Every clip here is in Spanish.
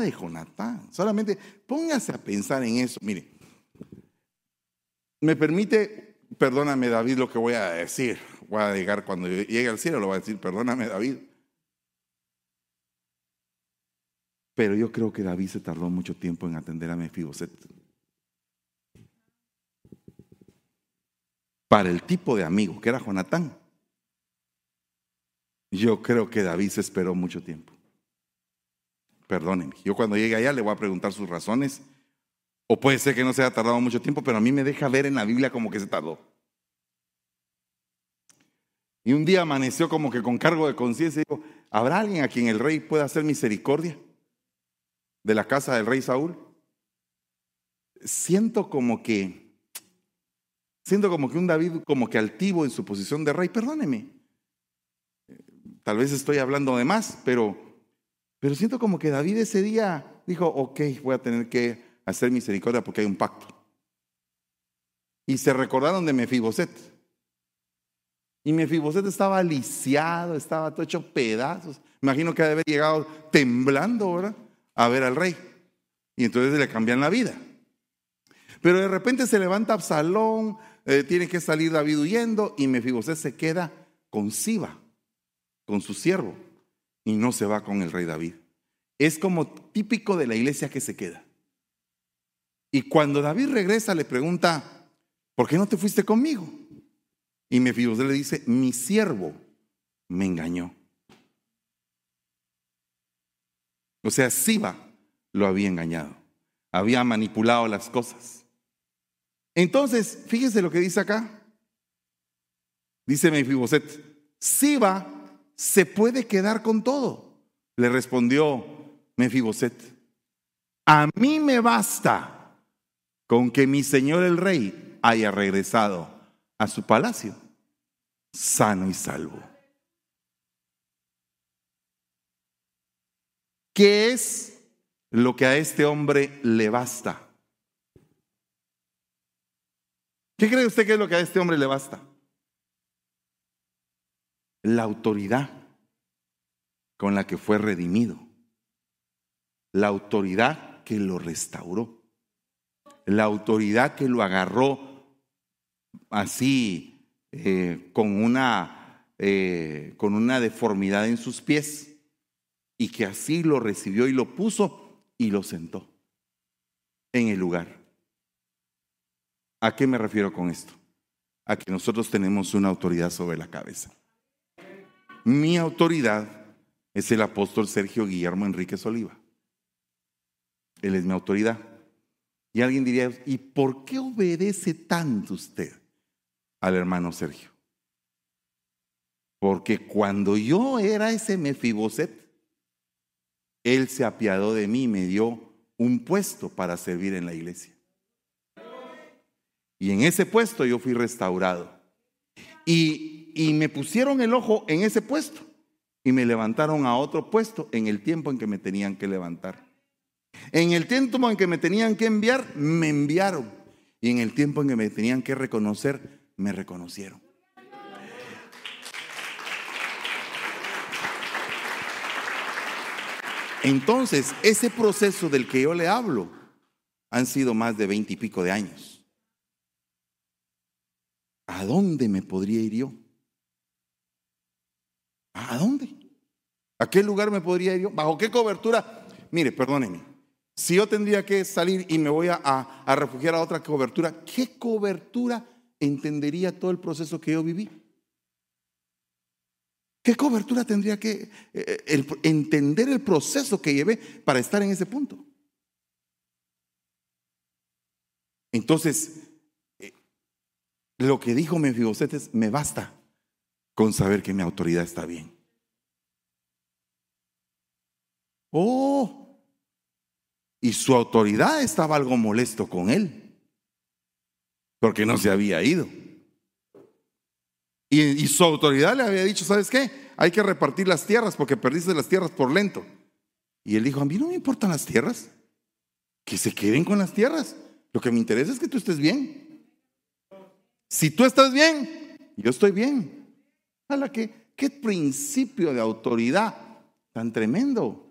de Jonatán. Solamente póngase a pensar en eso. Mire, me permite, perdóname David lo que voy a decir. Voy a llegar cuando llegue al cielo, lo voy a decir, perdóname David. Pero yo creo que David se tardó mucho tiempo en atender a Mefiboset. Para el tipo de amigo que era Jonatán, yo creo que David se esperó mucho tiempo. Perdónenme, yo cuando llegue allá le voy a preguntar sus razones. O puede ser que no se haya tardado mucho tiempo, pero a mí me deja ver en la Biblia como que se tardó. Y un día amaneció como que con cargo de conciencia y dijo, ¿habrá alguien a quien el rey pueda hacer misericordia? De la casa del rey Saúl. Siento como que, siento como que un David como que altivo en su posición de rey, perdóneme. Tal vez estoy hablando de más, pero, pero siento como que David ese día dijo, ok, voy a tener que hacer misericordia porque hay un pacto. Y se recordaron de Mefiboset. Y Mefiboset estaba lisiado, estaba todo hecho pedazos. Imagino que ha de haber llegado temblando, ¿verdad? A ver al rey. Y entonces le cambian la vida. Pero de repente se levanta Absalón, eh, tiene que salir David huyendo y Mefiboset se queda con Siba, con su siervo, y no se va con el rey David. Es como típico de la iglesia que se queda. Y cuando David regresa le pregunta, ¿por qué no te fuiste conmigo? Y Mefiboset le dice, mi siervo me engañó. O sea, Siba lo había engañado, había manipulado las cosas. Entonces, fíjese lo que dice acá. Dice Mefiboset, Siba se puede quedar con todo. Le respondió Mefiboset, a mí me basta con que mi señor el rey haya regresado a su palacio, sano y salvo. ¿Qué es lo que a este hombre le basta? ¿Qué cree usted que es lo que a este hombre le basta? La autoridad con la que fue redimido. La autoridad que lo restauró. La autoridad que lo agarró así eh, con, una, eh, con una deformidad en sus pies y que así lo recibió y lo puso y lo sentó en el lugar. ¿A qué me refiero con esto? A que nosotros tenemos una autoridad sobre la cabeza. Mi autoridad es el apóstol Sergio Guillermo Enríquez Oliva. Él es mi autoridad. Y alguien diría, ¿y por qué obedece tanto usted? al hermano Sergio. Porque cuando yo era ese Mefiboset, él se apiadó de mí y me dio un puesto para servir en la iglesia. Y en ese puesto yo fui restaurado. Y, me pusieron el ojo en ese puesto y me levantaron a otro puesto en el tiempo en que me tenían que levantar. En el tiempo en que me tenían que enviar, me enviaron. Y en el tiempo en que me tenían que reconocer, me reconocieron. Entonces, ese proceso del que yo le hablo han sido más de veinte y pico de años. ¿A dónde me podría ir yo? ¿A dónde? ¿A qué lugar me podría ir yo? ¿Bajo qué cobertura? Mire, perdónenme. Si yo tendría que salir y me voy a, a refugiar a otra cobertura, ¿qué cobertura entendería todo el proceso que yo viví. ¿Qué cobertura tendría que eh, entender el proceso que llevé para estar en ese punto? Entonces, eh, lo que dijo Mefiboset es, me basta con saber que mi autoridad está bien. Oh, y su autoridad estaba algo molesto con él porque no se había ido. Y, su autoridad le había dicho, ¿sabes qué? Hay que repartir las tierras porque perdiste las tierras por lento. Y él dijo, a mí no me importan las tierras, que se queden con las tierras. Lo que me interesa es que tú estés bien. Si tú estás bien, yo estoy bien. la que, qué principio de autoridad tan tremendo.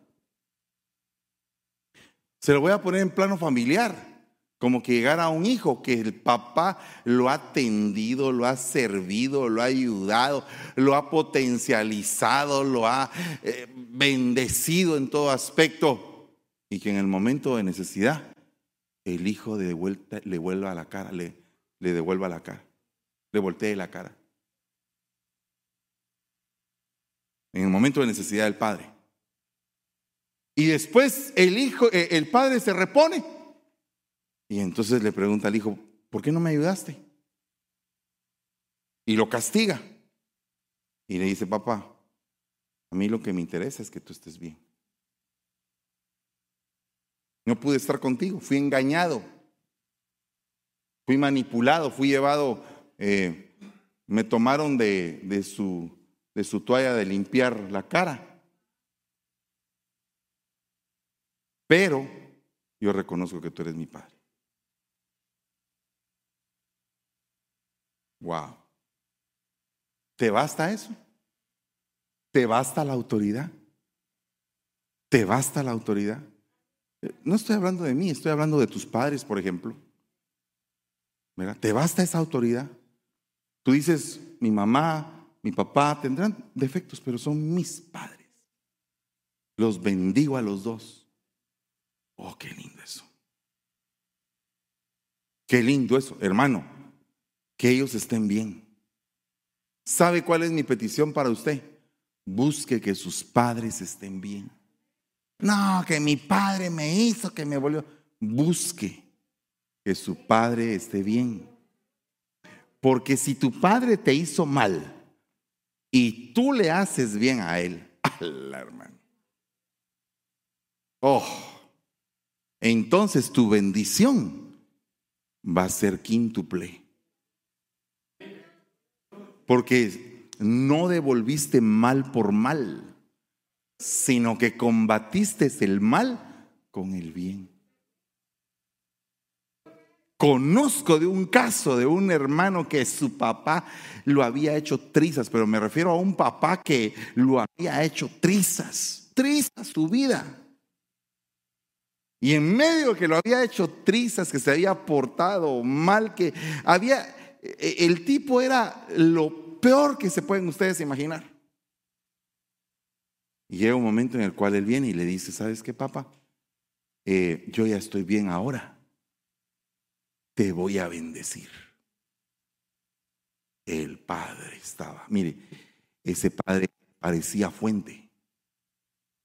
Se lo voy a poner en plano familiar. Como que llegara un hijo que el papá lo ha atendido, lo ha servido, lo ha ayudado, lo ha potencializado, lo ha eh, bendecido en todo aspecto. Y que en el momento de necesidad el hijo de vuelta, le vuelva a la cara, le, le devuelva la cara, le voltee la cara. En el momento de necesidad del padre. Y después el hijo, eh, el padre se repone. Y entonces le pregunta al hijo, ¿por qué no me ayudaste? Y lo castiga. Y le dice, papá, a mí lo que me interesa es que tú estés bien. No pude estar contigo, fui engañado, fui manipulado, fui llevado, eh, me tomaron de, su, de su toalla de limpiar la cara. Pero yo reconozco que tú eres mi padre. Wow. ¿Te basta eso? ¿Te basta la autoridad? ¿Te basta la autoridad? No estoy hablando de mí, estoy hablando de tus padres, por ejemplo. ¿Te basta esa autoridad? Tú dices, mi mamá, mi papá tendrán defectos, pero son mis padres. Los bendigo a los dos. Oh, qué lindo eso. Qué lindo eso, hermano. Que ellos estén bien. ¿Sabe cuál es mi petición para usted? Busque que sus padres estén bien. No, que mi padre me hizo, que me volvió. Busque que su padre esté bien. Porque si tu padre te hizo mal y tú le haces bien a él, la hermano. Oh, entonces tu bendición va a ser quíntuple. Porque no devolviste mal por mal sino que combatiste el mal con el bien. Conozco de un caso de un hermano que su papá lo había hecho trizas, pero me refiero a un papá que lo había hecho trizas, trizas su vida. Y en medio que lo había hecho trizas, que se había portado mal, que había, e, el tipo era lo peor que se pueden ustedes imaginar. Y llega un momento en el cual él viene y le dice, ¿sabes qué, papá? Eh, yo ya estoy bien ahora. Te voy a bendecir. El padre estaba, mire, ese padre parecía fuente.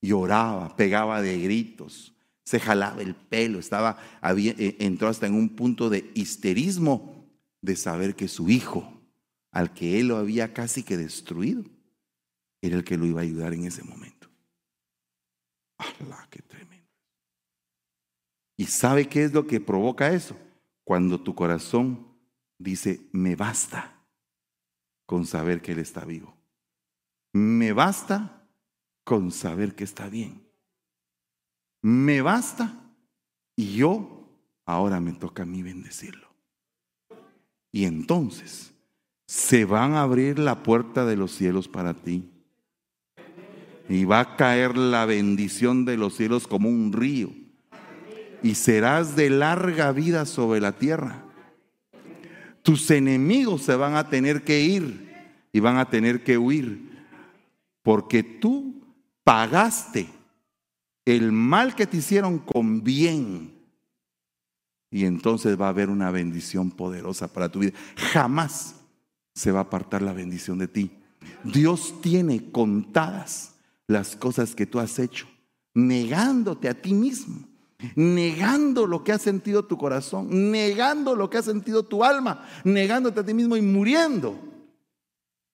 Lloraba, pegaba de gritos, se jalaba el pelo, estaba, eh, entró hasta en un punto de histerismo de saber que su hijo, al que él lo había casi que destruido, era el que lo iba a ayudar en ese momento. ¡Hala, qué tremendo! ¿Y sabe qué es lo que provoca eso? Cuando tu corazón dice, me basta con saber que Él está vivo. Me basta con saber que está bien. Me basta y yo ahora me toca a mí bendecirlo. Y entonces se van a abrir la puerta de los cielos para ti y va a caer la bendición de los cielos como un río. Y serás de larga vida sobre la tierra. Tus enemigos se van a tener que ir y van a tener que huir. Porque tú pagaste el mal que te hicieron con bien. Y entonces va a haber una bendición poderosa para tu vida. Jamás se va a apartar la bendición de ti. Dios tiene contadas las cosas que tú has hecho, negándote a ti mismo, negando lo que ha sentido tu corazón, negando lo que ha sentido tu alma, negándote a ti mismo y muriendo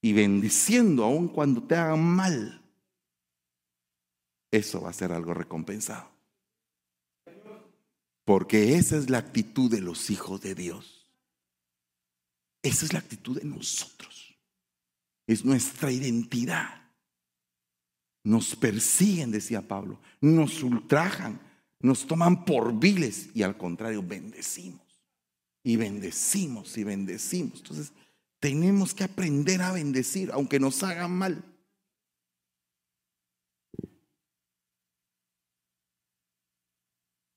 y bendiciendo aun cuando te hagan mal. Eso va a ser algo recompensado. Porque esa es la actitud de los hijos de Dios. Esa es la actitud de nosotros. Es nuestra identidad. Nos persiguen, decía Pablo, nos ultrajan, nos toman por viles y al contrario, bendecimos. Y bendecimos y bendecimos. Entonces, tenemos que aprender a bendecir, aunque nos hagan mal.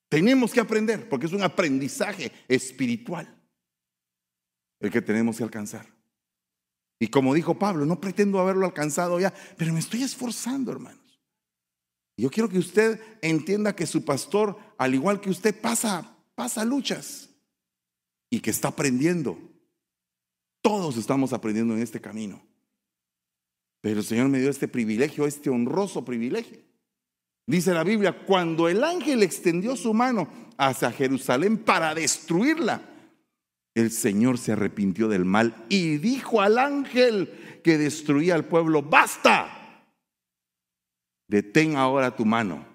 Tenemos que aprender, porque es un aprendizaje espiritual el que tenemos que alcanzar. Y como dijo Pablo, no pretendo haberlo alcanzado ya, pero me estoy esforzando, hermanos. Yo quiero que usted entienda que su pastor, al igual que usted, pasa, pasa luchas y que está aprendiendo. Todos estamos aprendiendo en este camino. Pero el Señor me dio este privilegio, este honroso privilegio. Dice la Biblia, cuando el ángel extendió su mano hacia Jerusalén para destruirla, el Señor se arrepintió del mal y dijo al ángel que destruía al pueblo, basta, detén ahora tu mano.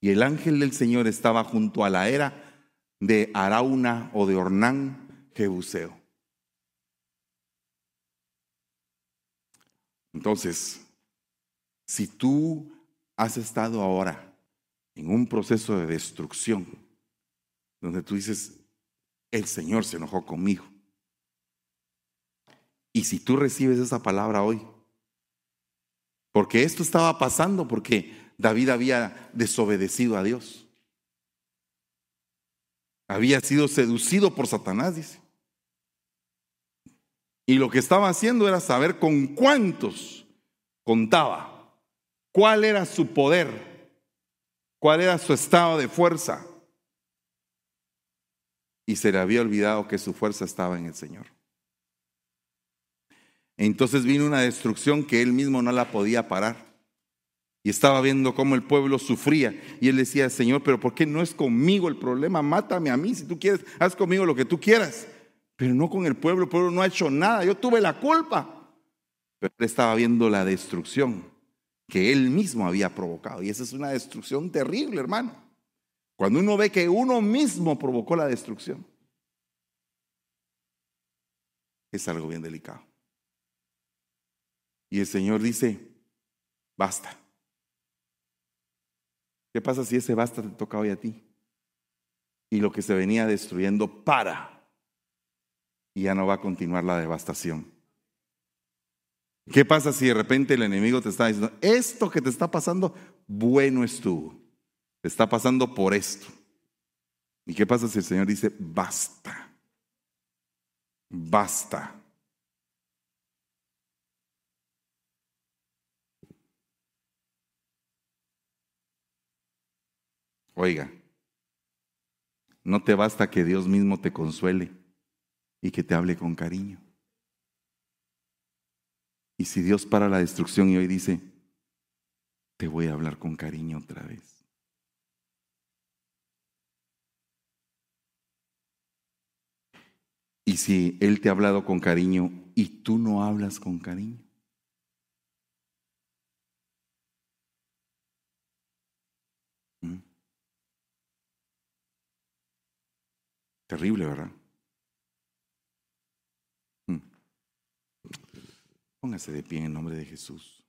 Y el ángel del Señor estaba junto a la era de Arauna o de Ornán, Jebuseo. Entonces, si tú has estado ahora en un proceso de destrucción, donde tú dices, el Señor se enojó conmigo. Y si tú recibes esa palabra hoy, porque esto estaba pasando, porque David había desobedecido a Dios. Había sido seducido por Satanás, dice. Y lo que estaba haciendo era saber con cuántos contaba, cuál era su poder, cuál era su estado de fuerza y se le había olvidado que su fuerza estaba en el Señor. Entonces vino una destrucción que él mismo no la podía parar. Y estaba viendo cómo el pueblo sufría. Y él decía, Señor, pero ¿por qué no es conmigo el problema? Mátame a mí si tú quieres, haz conmigo lo que tú quieras. Pero no con el pueblo, el pueblo no ha hecho nada, yo tuve la culpa. Pero él estaba viendo la destrucción que él mismo había provocado. Y esa es una destrucción terrible, hermano. Cuando uno ve que uno mismo provocó la destrucción, es algo bien delicado. Y el Señor dice, basta. ¿Qué pasa si ese basta te toca hoy a ti? Y lo que se venía destruyendo para. Y ya no va a continuar la devastación. ¿Qué pasa si de repente el enemigo te está diciendo, esto que te está pasando, bueno estuvo? está pasando por esto. ¿Y qué pasa si el Señor dice, basta? Basta. Oiga, no te basta que Dios mismo te consuele y que te hable con cariño. Y si Dios para la destrucción y hoy dice, te voy a hablar con cariño otra vez. Y si Él te ha hablado con cariño y tú no hablas con cariño. Terrible, ¿verdad? ¿Mm? Póngase de pie en nombre de Jesús.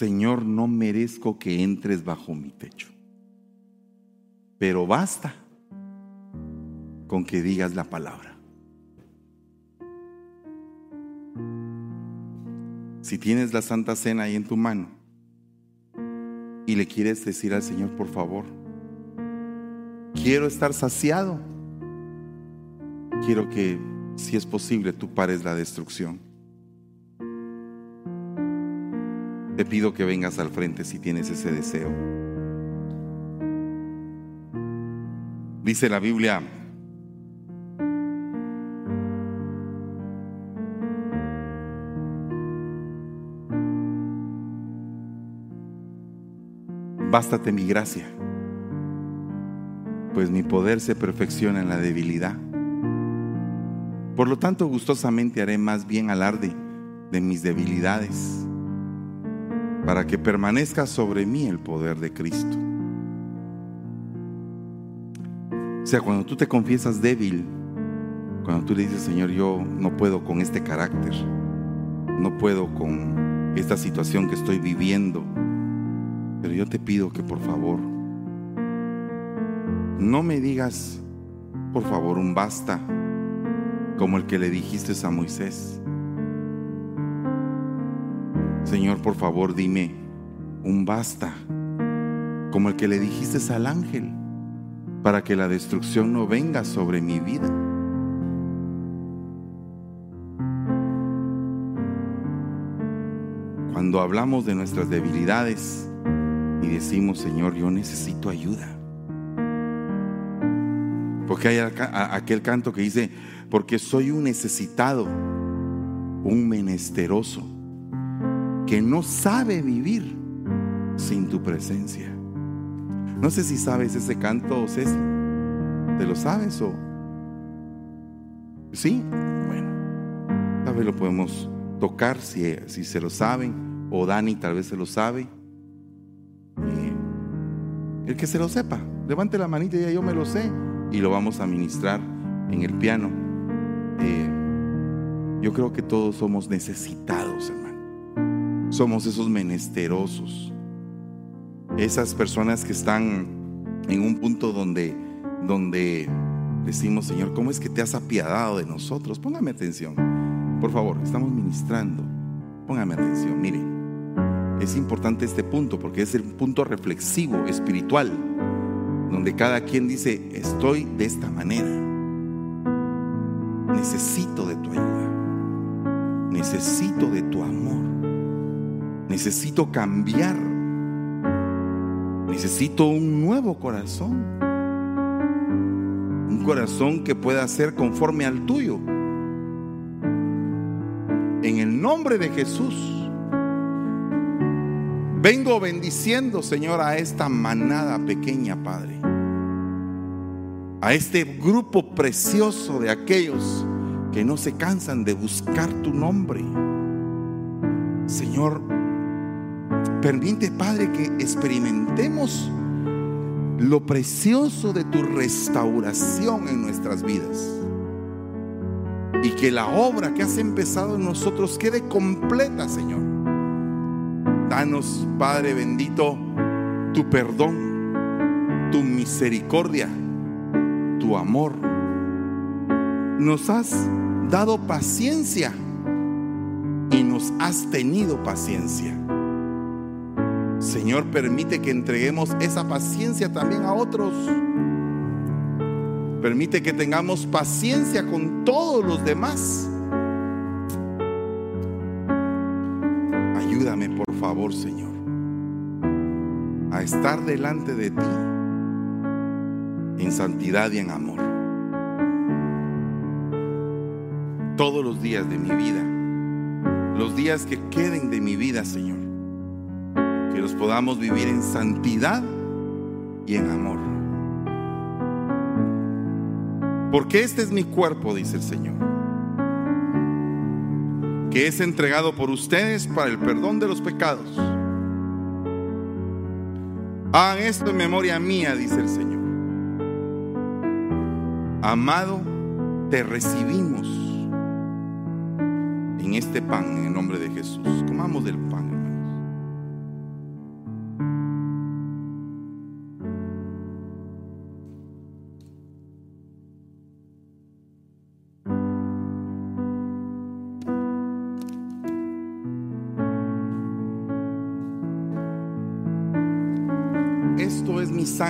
Señor, no merezco que entres bajo mi techo. Pero basta con que digas la palabra. Si tienes la Santa Cena ahí en tu mano y le quieres decir al Señor, por favor, quiero estar saciado, quiero que, si es posible, tú pares la destrucción. Te pido que vengas al frente si tienes ese deseo. Dice la Biblia, bástate mi gracia, pues mi poder se perfecciona en la debilidad. Por lo tanto, gustosamente haré más bien alarde de mis debilidades para que permanezca sobre mí el poder de Cristo. O sea, cuando tú te confiesas débil, cuando tú le dices, Señor, yo no puedo con este carácter, no puedo con esta situación que estoy viviendo. Pero yo te pido que por favor no me digas, por favor, un basta como el que le dijiste a Moisés. Señor, por favor, dime un basta como el que le dijiste al ángel para que la destrucción no venga sobre mi vida. Cuando hablamos de nuestras debilidades y decimos, Señor, yo necesito ayuda. Porque hay aquel canto que dice, porque soy un necesitado, un menesteroso, que no sabe vivir sin tu presencia. No sé si sabes ese canto, Ceci. ¿Te lo sabes o...? ¿Sí? Bueno, tal vez lo podemos tocar si, si se lo saben o Dani tal vez se lo sabe. el que se lo sepa, levante la manita y ya yo me lo sé y lo vamos a ministrar en el piano. Eh, yo creo que todos somos necesitados, hermano. Somos esos menesterosos, esas personas que están en un punto donde, donde decimos, Señor, ¿cómo es que te has apiadado de nosotros? Póngame atención, por favor, estamos ministrando. Póngame atención, mire. Es importante este punto porque es el punto reflexivo, espiritual, donde cada quien dice, estoy de esta manera. Necesito de tu ayuda. Necesito de tu. Necesito cambiar. Necesito un nuevo corazón. Un corazón que pueda ser conforme al tuyo. En el nombre de Jesús Vengo bendiciendo, Señor, a esta manada pequeña, Padre. A este grupo precioso de aquellos que no se cansan de buscar tu nombre. Señor, permite, Padre, que experimentemos lo precioso de tu restauración en nuestras vidas. Y que la obra que has empezado en nosotros quede completa, Señor. Danos, Padre bendito, tu perdón, tu misericordia, tu amor. Nos has dado paciencia y nos has tenido paciencia. Señor, permite que entreguemos esa paciencia también a otros. Permite que tengamos paciencia con todos los demás Ayúdame, por favor, Señor, a estar delante de ti en santidad y en amor. Todos los días de mi vida, los días que queden de mi vida, Señor, que los podamos vivir en santidad y en amor. Porque este es mi cuerpo, dice el Señor que es entregado por ustedes para el perdón de los pecados. Hagan esto en memoria mía, dice el Señor. Amado, te recibimos en este pan en el nombre de Jesús. Comamos del pan.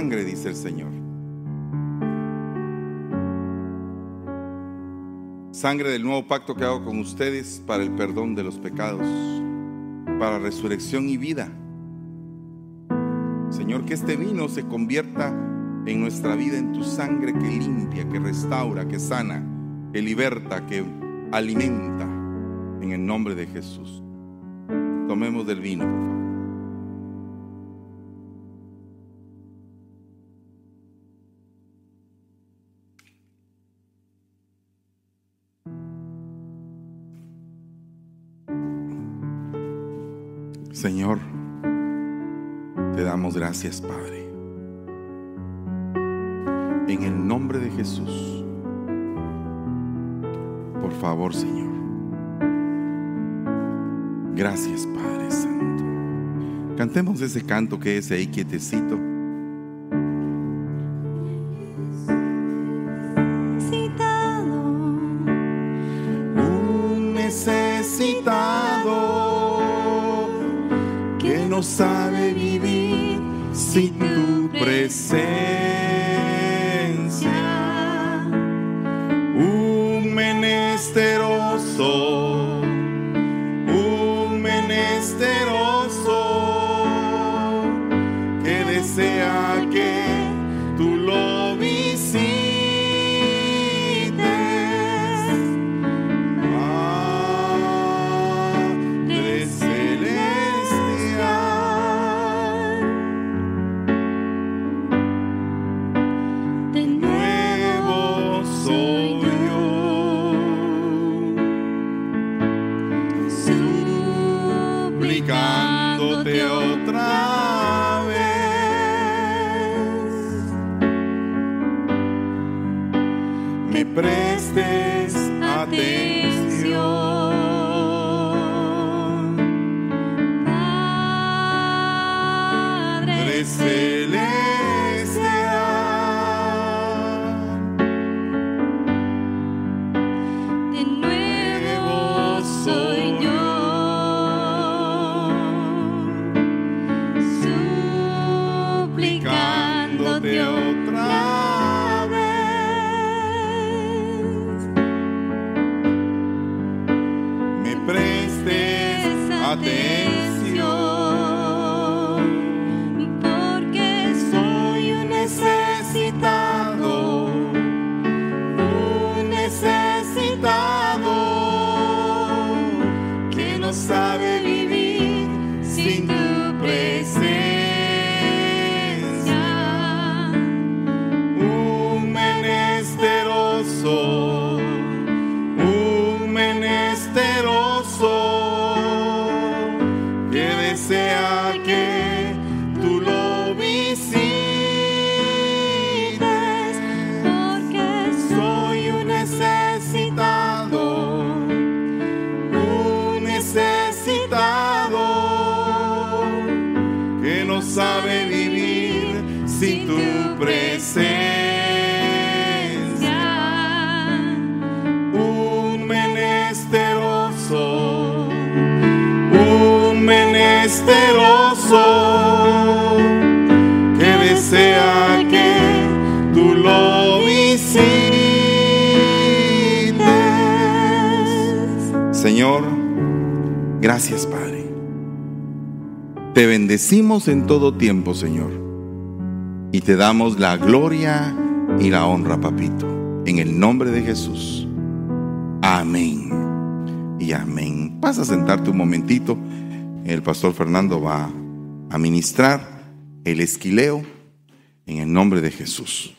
Sangre, dice el Señor. Sangre del nuevo pacto que hago con ustedes para el perdón de los pecados, para resurrección y vida. Señor, que este vino se convierta en nuestra vida en tu sangre que limpia, que restaura, que sana, que liberta, que alimenta, en el nombre de Jesús. Tomemos del vino. Señor, te damos gracias, Padre. En el nombre de Jesús, por favor, Señor, Gracias, Padre Santo. Cantemos ese canto que es ahí quietecito. No sabe vivir sin tu presencia. Sabe vivir sin tu presencia. Un menesteroso, un menesteroso que desea que tú lo visites. Señor, gracias Padre. Te bendecimos en todo tiempo, Señor. Y te damos la gloria y la honra, papito. En el nombre de Jesús. Amén. Y amén. Pasa a sentarte un momentito. El pastor Fernando va a ministrar el esquileo en el nombre de Jesús.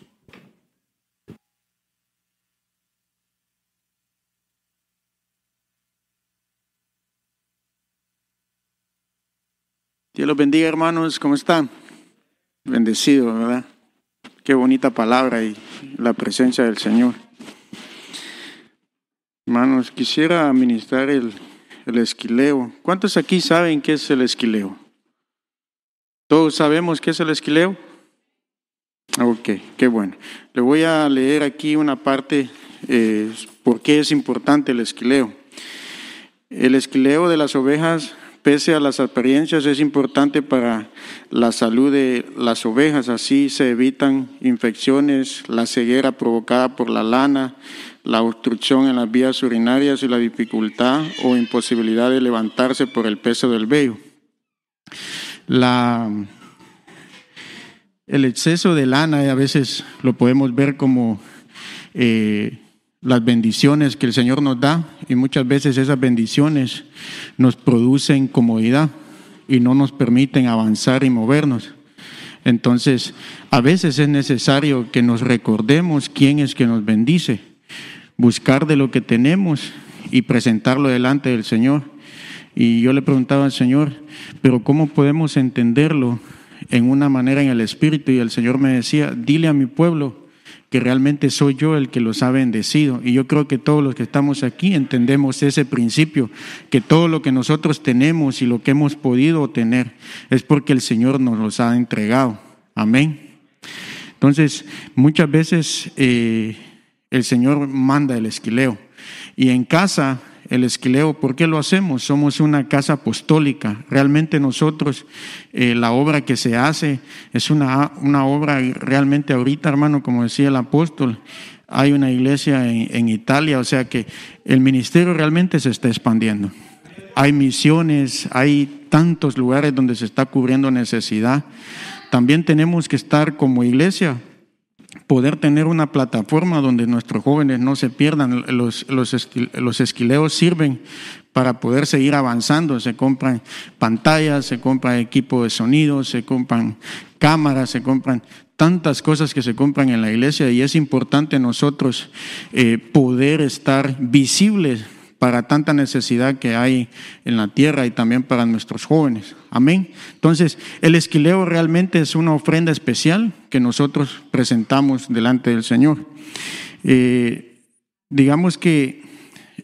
Dios los bendiga, hermanos. ¿Cómo están? Bendecido, ¿verdad? Qué bonita palabra y la presencia del Señor. Hermanos, quisiera ministrar el, el esquileo. ¿Cuántos aquí saben qué es el esquileo? ¿Todos sabemos qué es el esquileo? Ok, qué bueno. Le voy a leer aquí una parte, eh, por qué es importante el esquileo. El esquileo de las ovejas, pese a las apariencias, es importante para la salud de las ovejas. Así se evitan infecciones, la ceguera provocada por la lana, la obstrucción en las vías urinarias y la dificultad o imposibilidad de levantarse por el peso del vello. La, el exceso de lana a veces lo podemos ver como eh, las bendiciones que el Señor nos da y muchas veces esas bendiciones nos producen comodidad y no nos permiten avanzar y movernos. Entonces, a veces es necesario que nos recordemos quién es que nos bendice, buscar de lo que tenemos y presentarlo delante del Señor. Y yo le preguntaba al Señor, pero ¿cómo podemos entenderlo en una manera en el Espíritu? Y el Señor me decía, dile a mi pueblo que realmente soy yo el que los ha bendecido. Y yo creo que todos los que estamos aquí entendemos ese principio, que todo lo que nosotros tenemos y lo que hemos podido tener es porque el Señor nos los ha entregado. Amén. Entonces, muchas veces eh, el Señor manda el esquileo. Y en casa, el esquileo, ¿por qué lo hacemos? Somos una casa apostólica. Realmente nosotros, eh, la obra que se hace es una, una obra realmente ahorita, hermano, como decía el apóstol, hay una iglesia en, en Italia, o sea que el ministerio realmente se está expandiendo. Hay misiones, hay tantos lugares donde se está cubriendo necesidad. También tenemos que estar como iglesia poder tener una plataforma donde nuestros jóvenes no se pierdan. Los, los, los esquileos sirven para poder seguir avanzando. Se compran pantallas, se compran equipo de sonido, se compran cámaras, se compran tantas cosas que se compran en la iglesia y es importante nosotros eh, poder estar visibles para tanta necesidad que hay en la tierra y también para nuestros jóvenes. Amén. Entonces, el esquileo realmente es una ofrenda especial que nosotros presentamos delante del Señor. Eh, digamos que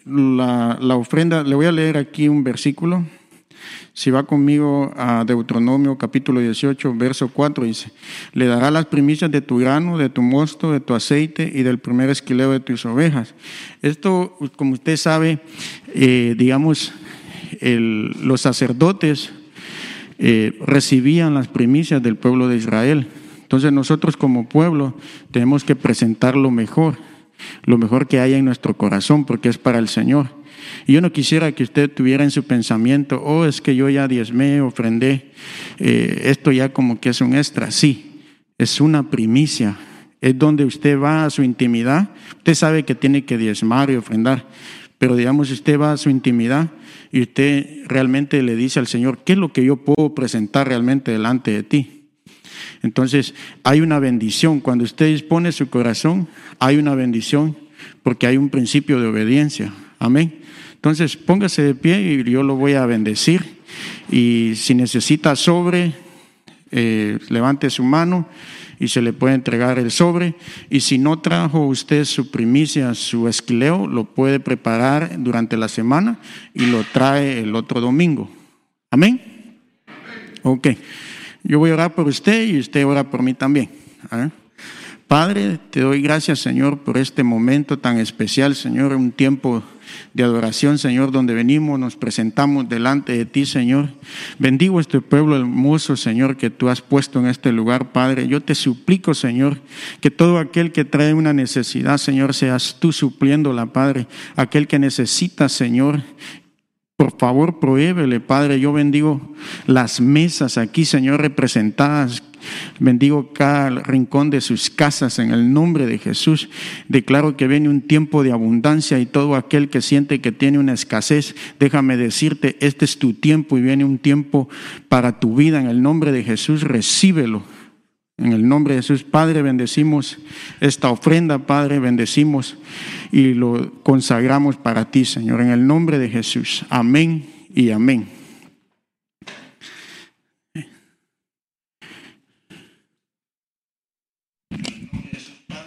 la, la ofrenda, le voy a leer aquí un versículo. Si va conmigo a Deuteronomio capítulo 18, verso 4, dice, le dará las primicias de tu grano, de tu mosto, de tu aceite y del primer esquileo de tus ovejas. Esto, como usted sabe, eh, digamos, los sacerdotes eh, recibían las primicias del pueblo de Israel. Entonces nosotros como pueblo tenemos que presentar lo mejor, lo mejor que haya en nuestro corazón, porque es para el Señor. Y yo no quisiera que usted tuviera en su pensamiento, oh, es que yo ya diezmé, ofrendé, eh, esto ya como que es un extra. Sí, es una primicia. Es donde usted va a su intimidad. Usted sabe que tiene que diezmar y ofrendar. Pero digamos, usted va a su intimidad y usted realmente le dice al Señor, ¿qué es lo que yo puedo presentar realmente delante de ti? Entonces, hay una bendición. Cuando usted dispone su corazón, hay una bendición porque hay un principio de obediencia. Amén. Entonces, póngase de pie y yo lo voy a bendecir. Y si necesita sobre, eh, levante su mano y se le puede entregar el sobre. Y si no trajo usted su primicia, su esquileo, lo puede preparar durante la semana y lo trae el otro domingo. Amén. Ok. Yo voy a orar por usted y usted ora por mí también. Padre, te doy gracias, Señor, por este momento tan especial, Señor, un tiempo de adoración, Señor, donde venimos, nos presentamos delante de ti, Señor. Bendigo este pueblo hermoso, Señor, que tú has puesto en este lugar, Padre. Yo te suplico, Señor, que todo aquel que trae una necesidad, Señor, seas tú supliéndola, Padre. Aquel que necesita, Señor, por favor, prohíbele, Padre. Yo bendigo las mesas aquí, Señor, representadas. Bendigo cada rincón de sus casas en el nombre de Jesús. Declaro que viene un tiempo de abundancia y todo aquel que siente que tiene una escasez, déjame decirte, este es tu tiempo y viene un tiempo para tu vida. En el nombre de Jesús, recíbelo. En el nombre de Jesús, Padre, bendecimos esta ofrenda, Padre, bendecimos y lo consagramos para ti, Señor. En el nombre de Jesús. Amén y amén.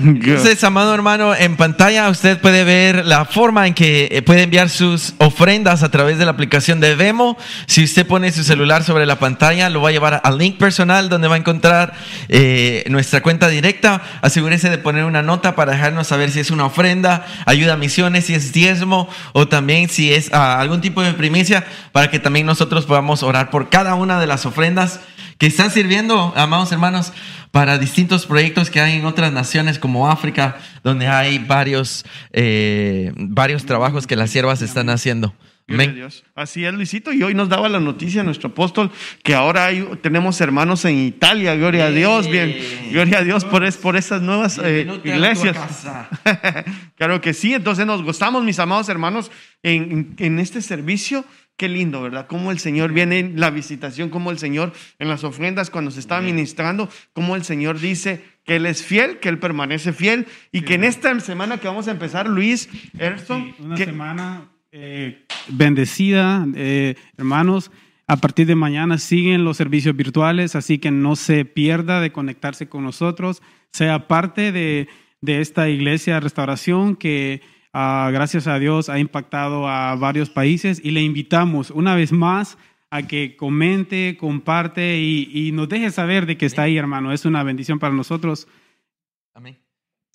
Entonces, amado hermano, en pantalla usted puede ver la forma en que eh, puede enviar sus ofrendas a través de la aplicación de Vemo. Si usted pone su celular sobre la pantalla, lo va a llevar al link personal donde va a encontrar eh, nuestra cuenta directa. Asegúrese de poner una nota para dejarnos saber si es una ofrenda, ayuda a misiones, si es diezmo o también si es ah, algún tipo de primicia para que también nosotros podamos orar por cada una de las ofrendas que están sirviendo, amados hermanos, para distintos proyectos que hay en otras naciones como África, donde hay varios, eh, varios trabajos que las siervas están haciendo. Dios. Así es, Luisito. Y hoy nos daba la noticia nuestro apóstol que ahora hay, tenemos hermanos en Italia. Gloria a Dios. Bien. Gloria a Dios por, es, por esas nuevas eh, iglesias. claro que sí. Entonces nos gozamos, mis amados hermanos, en, en este servicio. Qué lindo, ¿verdad? Cómo el Señor viene en la visitación, cómo el Señor en las ofrendas cuando se está ministrando, cómo el Señor dice que Él es fiel, que Él permanece fiel. Y que en esta semana que vamos a empezar, Luis, Erson, Sí, una que- semana eh, bendecida, eh, hermanos. A partir de mañana siguen los servicios virtuales, así que no se pierda de conectarse con nosotros, sea parte de, de esta iglesia Restauración que ah, gracias a Dios ha impactado a varios países y le invitamos una vez más a que comente, comparte y, y nos deje saber de que está ahí, hermano. Es una bendición para nosotros. Amén.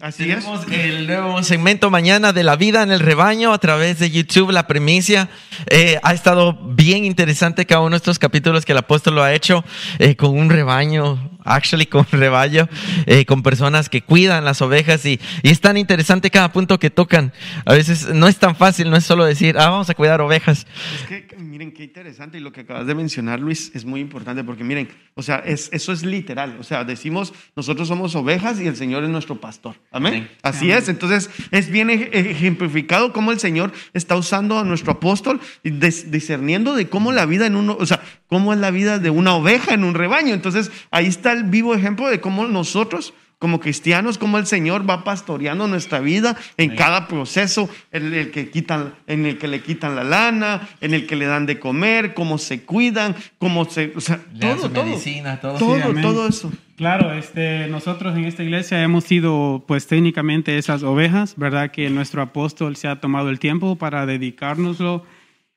Así es. Tenemos el nuevo segmento mañana de la vida en el rebaño a través de YouTube, la primicia. Eh, ha estado bien interesante cada uno de estos capítulos que el apóstol lo ha hecho eh, con un rebaño, actually con rebaño, eh, con personas que cuidan las ovejas y, y es tan interesante cada punto que tocan. A veces no es tan fácil, no es solo decir, ah, vamos a cuidar ovejas. Es que, miren, qué interesante y lo que acabas de mencionar, Luis, es muy importante porque miren, o sea, es, eso es literal. O sea, decimos, nosotros somos ovejas y el Señor es nuestro pastor. Amén. Amén. Así es. Entonces, es bien ej- ejemplificado cómo el Señor está usando a nuestro apóstol y dis- discerniendo de cómo la vida en uno, o sea, cómo es la vida de una oveja en un rebaño. Entonces, ahí está el vivo ejemplo de cómo nosotros como cristianos, como el Señor va pastoreando nuestra vida en cada proceso, en el que quitan, en el que le quitan la lana, en el que le dan de comer, cómo se cuidan, cómo se, o sea, Le dan todo, todo, medicina, todo. todo, Sí, amén. todo eso. Claro, este, nosotros en esta iglesia hemos sido, pues técnicamente esas ovejas, ¿verdad? Que nuestro apóstol se ha tomado el tiempo para dedicárnoslo.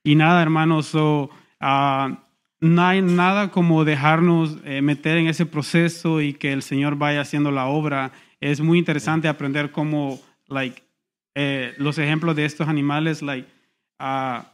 Y nada, hermanos, so, ah, no hay nada como dejarnos eh, meter en ese proceso y que el Señor vaya haciendo la obra. Es muy interesante aprender cómo, like, eh, los ejemplos de estos animales, like, ah,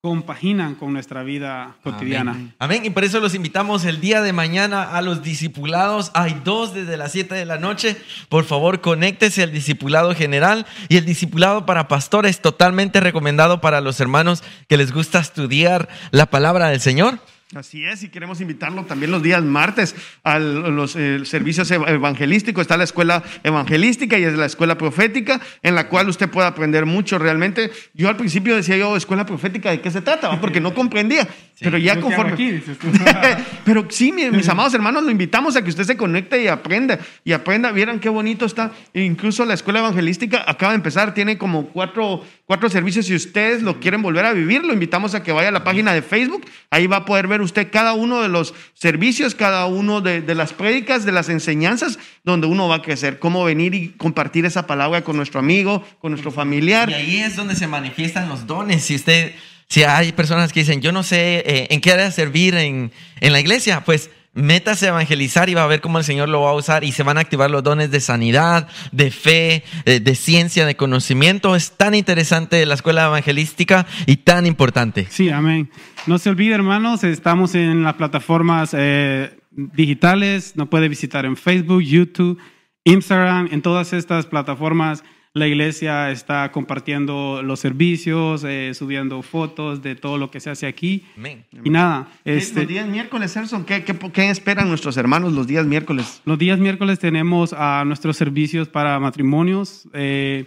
compaginan con nuestra vida cotidiana. Amén. Amén. Y por eso los invitamos el día de mañana a los discipulados. Hay dos desde las 7 de la noche. Por favor, conéctese al discipulado general y el discipulado para pastores, totalmente recomendado para los hermanos que les gusta estudiar la palabra del Señor. Así es, y queremos invitarlo también los días martes a los eh, servicios ev- evangelísticos. Está la escuela evangelística y es la escuela profética, en la cual usted puede aprender mucho realmente. Yo al principio decía yo, escuela profética, ¿de qué se trata? va? Porque no comprendía. Pero ya ¿Yo qué hago conforme. aquí? Dices tú. Pero sí, mi- mis amados hermanos, lo invitamos a que usted se conecte y aprenda. Y aprenda, vieran qué bonito está. E incluso la escuela evangelística acaba de empezar, tiene como cuatro, cuatro servicios. Si ustedes lo quieren volver a vivir, lo invitamos a que vaya a la página de Facebook. Ahí va a poder ver usted cada uno de los servicios, cada uno de, las prédicas, de las enseñanzas, donde uno va a crecer. Cómo venir y compartir esa palabra con nuestro amigo, con nuestro familiar. Y ahí es donde se manifiestan los dones. Si usted, si hay personas que dicen, yo no sé eh, en qué área servir en, en la iglesia, pues métase a evangelizar y va a ver cómo el Señor lo va a usar y se van a activar los dones de sanidad, de fe, eh, de ciencia, de conocimiento. Es tan interesante la escuela evangelística y tan importante. Sí, amén. No se olvide, hermanos, estamos en las plataformas eh, digitales. Nos puede visitar en Facebook, YouTube, Instagram. En todas estas plataformas, la iglesia está compartiendo los servicios, eh, subiendo fotos de todo lo que se hace aquí. Amén. Y nada, Los este, días miércoles, Serson, ¿qué, qué, qué esperan nuestros hermanos los días miércoles? Los días miércoles tenemos a nuestros servicios para matrimonios. eh,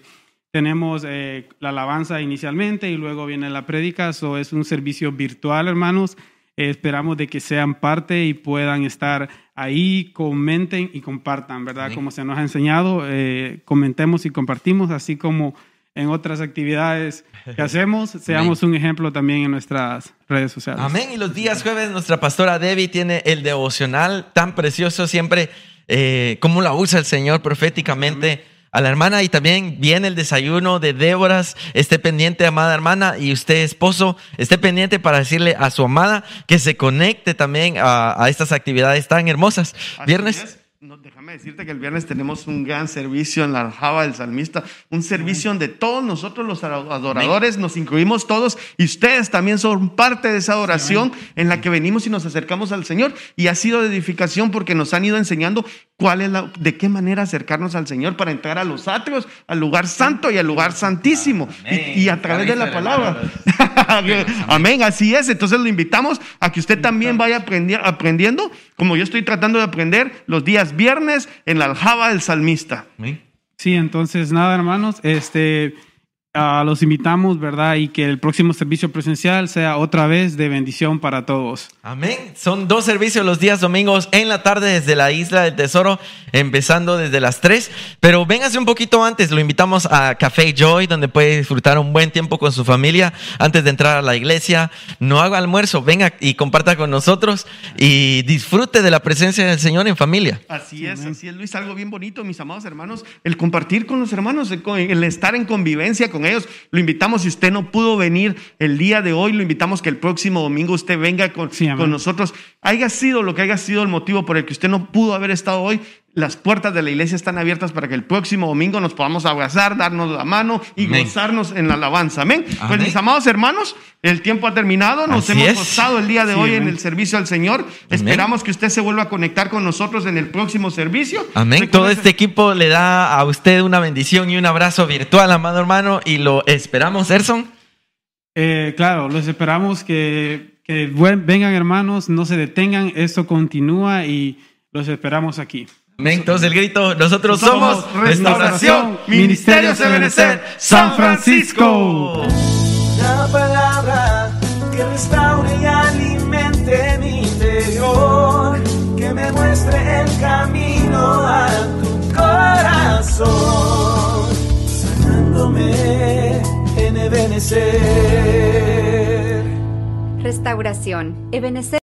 tenemos eh, la alabanza inicialmente y luego viene la prédica. So, es un servicio virtual, hermanos. Esperamos de que sean parte y puedan estar ahí, comenten y compartan, ¿verdad? Amén. Como se nos ha enseñado, eh, comentemos y compartimos, así como en otras actividades que hacemos, seamos un ejemplo también en nuestras redes sociales. Amén. Y los días jueves, nuestra pastora Debbie tiene el devocional tan precioso siempre, eh, cómo la usa el Señor proféticamente a la hermana. Y también viene el desayuno de Déboras. Esté pendiente, amada hermana, y usted, esposo, esté pendiente para decirle a su amada que se conecte también a, a estas actividades tan hermosas. Así Viernes. es. No, déjame decirte que el viernes tenemos un gran servicio en la aljaba del salmista, un servicio donde todos nosotros los adoradores nos incluimos todos y ustedes también son parte de esa adoración en la que venimos y nos acercamos al Señor. Y ha sido de edificación porque nos han ido enseñando cuál es la, de qué manera acercarnos al Señor para entrar a los atrios, al lugar santo y al lugar santísimo. Y, y a través de la palabra. Amén, así es. Entonces lo invitamos a que usted también vaya aprendi- aprendiendo, como yo estoy tratando de aprender los días viernes en la aljaba del salmista. Sí, entonces nada, hermanos, este ah, los invitamos, ¿verdad? Y que el próximo servicio presencial sea otra vez de bendición para todos. Amén. Son dos servicios los días domingos en la tarde desde la Isla del Tesoro, empezando desde las 3. Pero véngase un poquito antes, lo invitamos a Café Joy, donde puede disfrutar un buen tiempo con su familia antes de entrar a la iglesia. No haga almuerzo, venga y comparta con nosotros y disfrute de la presencia del Señor en familia. Así es, así es, Luis, algo bien bonito, mis amados hermanos, el compartir con los hermanos, el, estar en convivencia con ellos. Lo invitamos, si usted no pudo venir el día de hoy, lo invitamos que el próximo domingo usted venga con, Sí, con nosotros. Haya sido lo que haya sido el motivo por el que usted no pudo haber estado hoy, las puertas de la iglesia están abiertas para que el próximo domingo nos podamos abrazar, darnos la mano y Amén. gozarnos en la alabanza. Amén. Pues mis amados hermanos, el tiempo ha terminado, nos Así hemos gozado el día de Sí, hoy en el servicio al Señor. Esperamos que usted se vuelva a conectar con nosotros en el próximo servicio. Amén. Recuerde- Todo este equipo le da a usted una bendición y un abrazo virtual, amado hermano, y lo esperamos, Erson. Eh, claro, los esperamos que, vengan hermanos, no se detengan, esto continúa y los esperamos aquí. Entonces el grito, nosotros Somos somos Restauración, Ministerios Ebenecer, San Francisco. Una palabra que restaure y alimente mi interior, que me muestre el camino a tu corazón, sanándome en Ebenecer. Restauración. Ebenecer